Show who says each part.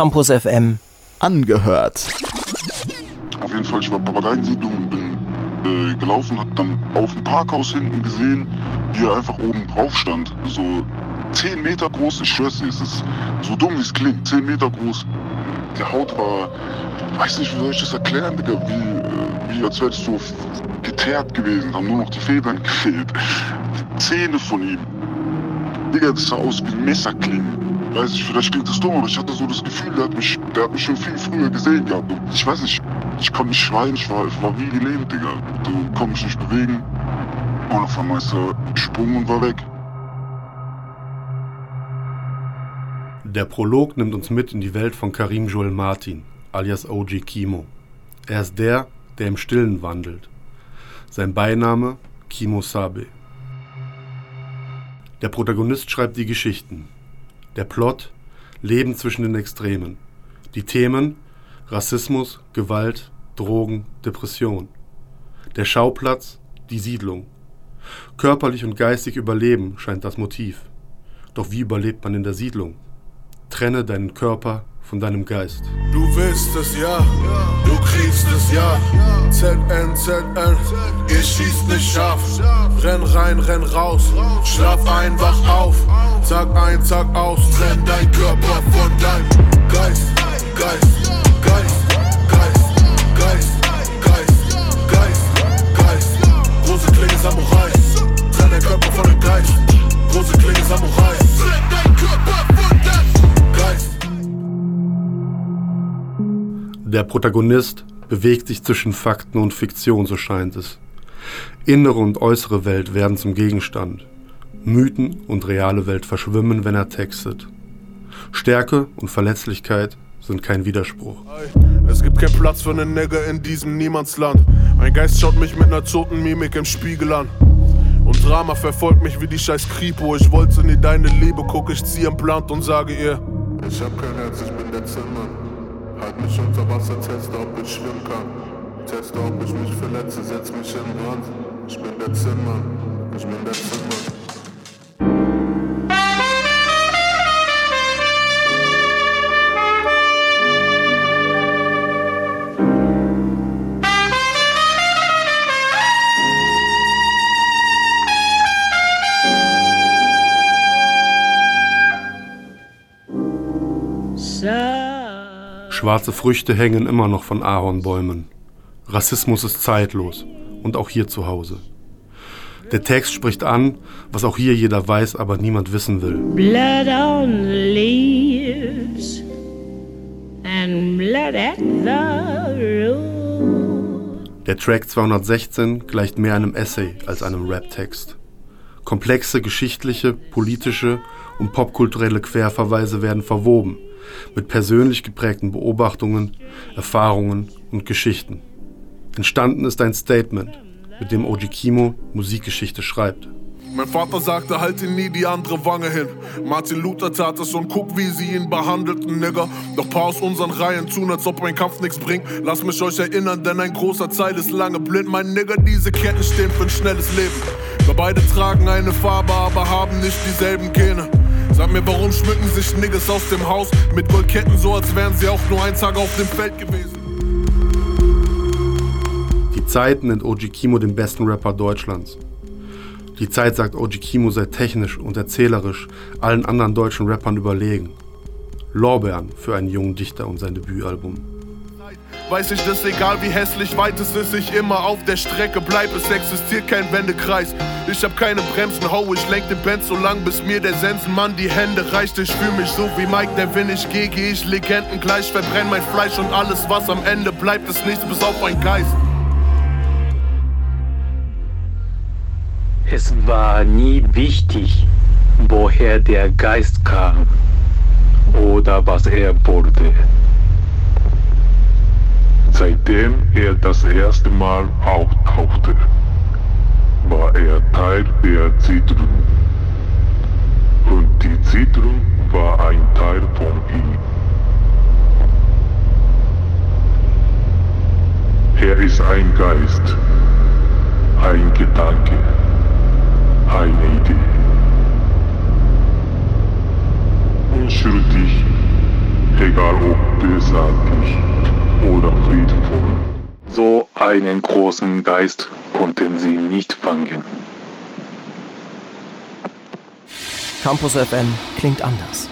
Speaker 1: Campus FM.
Speaker 2: Angehört.
Speaker 3: Auf jeden Fall, ich war Papageiensiedlung, bin äh, gelaufen, hab dann auf dem Parkhaus hinten gesehen, wie er einfach oben drauf stand. So 10 Meter groß, ich schwör's es ist so dumm wie es klingt, 10 Meter groß. Die Haut war, weiß nicht, wie soll ich das erklären, Digga, wie, äh, wie als es so geteert gewesen, haben nur noch die Federn gefehlt. Die Zähne von ihm. Digga, das sah aus wie Messerklingen. Weiß ich, vielleicht klingt das dumm, aber ich hatte so das Gefühl, der hat mich, der hat mich schon viel früher gesehen gehabt. Und ich weiß nicht, ich konnte nicht schreien, ich war, ich war wie gelähmt, Digga. Du konntest mich nicht bewegen. Und auf einmal ist er gesprungen und war weg.
Speaker 4: Der Prolog nimmt uns mit in die Welt von Karim Joel Martin, alias OG Kimo. Er ist der, der im Stillen wandelt. Sein Beiname Kimo Sabe. Der Protagonist schreibt die Geschichten. Der Plot Leben zwischen den Extremen. Die Themen Rassismus, Gewalt, Drogen, Depression. Der Schauplatz die Siedlung. Körperlich und geistig überleben scheint das Motiv. Doch wie überlebt man in der Siedlung? Trenne deinen Körper von deinem Geist.
Speaker 5: Du willst es ja, du kriegst es ja. ZN, ZN, ihr schießt nicht scharf. Renn rein, renn raus, schlaf ein, wach auf. Tag ein, Tag aus, trenn dein Körper von deinem Geist, Geist, Geist, Geist, Geist, Geist, Geist, Geist. Große Klinge Samurai, trenn dein Körper von dem Geist. Große Klinge Samurai, trenn dein Körper von deinem Geist.
Speaker 4: Der Protagonist bewegt sich zwischen Fakten und Fiktion, so scheint es. Innere und äußere Welt werden zum Gegenstand. Mythen und reale Welt verschwimmen, wenn er textet. Stärke und Verletzlichkeit sind kein Widerspruch.
Speaker 5: Es gibt keinen Platz für einen Nigger in diesem Niemandsland. Mein Geist schaut mich mit einer toten Mimik im Spiegel an. Und Drama verfolgt mich wie die scheiß Kripo. Ich wollte nie deine Liebe, guck, ich zieh am Plant und sage ihr: Ich hab kein Herz, ich bin der Zinnmann. Halt mich unter Wasser, teste, ob ich schwimmen kann. Teste, ob ich mich verletze, setz mich in Brand. Ich bin der Zinnmann, ich bin der Zinnmann.
Speaker 4: Schwarze Früchte hängen immer noch von Ahornbäumen. Rassismus ist zeitlos und auch hier zu Hause. Der Text spricht an, was auch hier jeder weiß, aber niemand wissen will.
Speaker 6: Blood on leaves and blood at the.
Speaker 4: Der Track 216 gleicht mehr einem Essay als einem Rap-Text. Komplexe geschichtliche, politische und popkulturelle Querverweise werden verwoben mit persönlich geprägten Beobachtungen, Erfahrungen und Geschichten. Entstanden ist ein Statement, mit dem Oji Kimo Musikgeschichte schreibt.
Speaker 5: Mein Vater sagte, halte nie die andere Wange hin. Martin Luther tat es und guck, wie sie ihn behandelten, Nigger. Doch paar aus unseren Reihen tun, als ob mein Kampf nichts bringt. Lass mich euch erinnern, denn ein großer Teil ist lange blind. Mein Nigger, diese Ketten stehen für ein schnelles Leben. Wir beide tragen eine Farbe, aber haben nicht dieselben Gene. Sag mir, warum schmücken sich Niggas aus dem Haus mit Goldketten, so als wären sie auch nur ein Tag auf dem Feld gewesen?
Speaker 4: Die Zeit nennt Oji Kimo den besten Rapper Deutschlands. Die Zeit sagt, Oji Kimo sei technisch und erzählerisch allen anderen deutschen Rappern überlegen. Lorbeeren für einen jungen Dichter und sein Debütalbum.
Speaker 5: Weiß ich, dass egal wie hässlich weit es ist, ich immer auf der Strecke bleib. Es existiert kein Wendekreis. Ich hab keine Bremsen, ho, ich lenk den Benz so lang, bis mir der Sensenmann die Hände reicht. Ich fühl mich so wie Mike, der wenn ich gehe, geh ich Legenden gleich, verbrenn mein Fleisch und alles, was am Ende bleibt, ist nichts bis auf ein Geist.
Speaker 7: Es war nie wichtig, woher der Geist kam oder was er wurde.
Speaker 8: Seitdem er das erste Mal auftauchte, war er Teil der Zitrun. Und die Zitrun war ein Teil von ihm. Er ist ein Geist, ein Gedanke, eine Idee. Unschuldig, egal ob bösartig oder friedvoll.
Speaker 7: So einen großen Geist konnten sie nicht fangen.
Speaker 1: Campus FM klingt anders.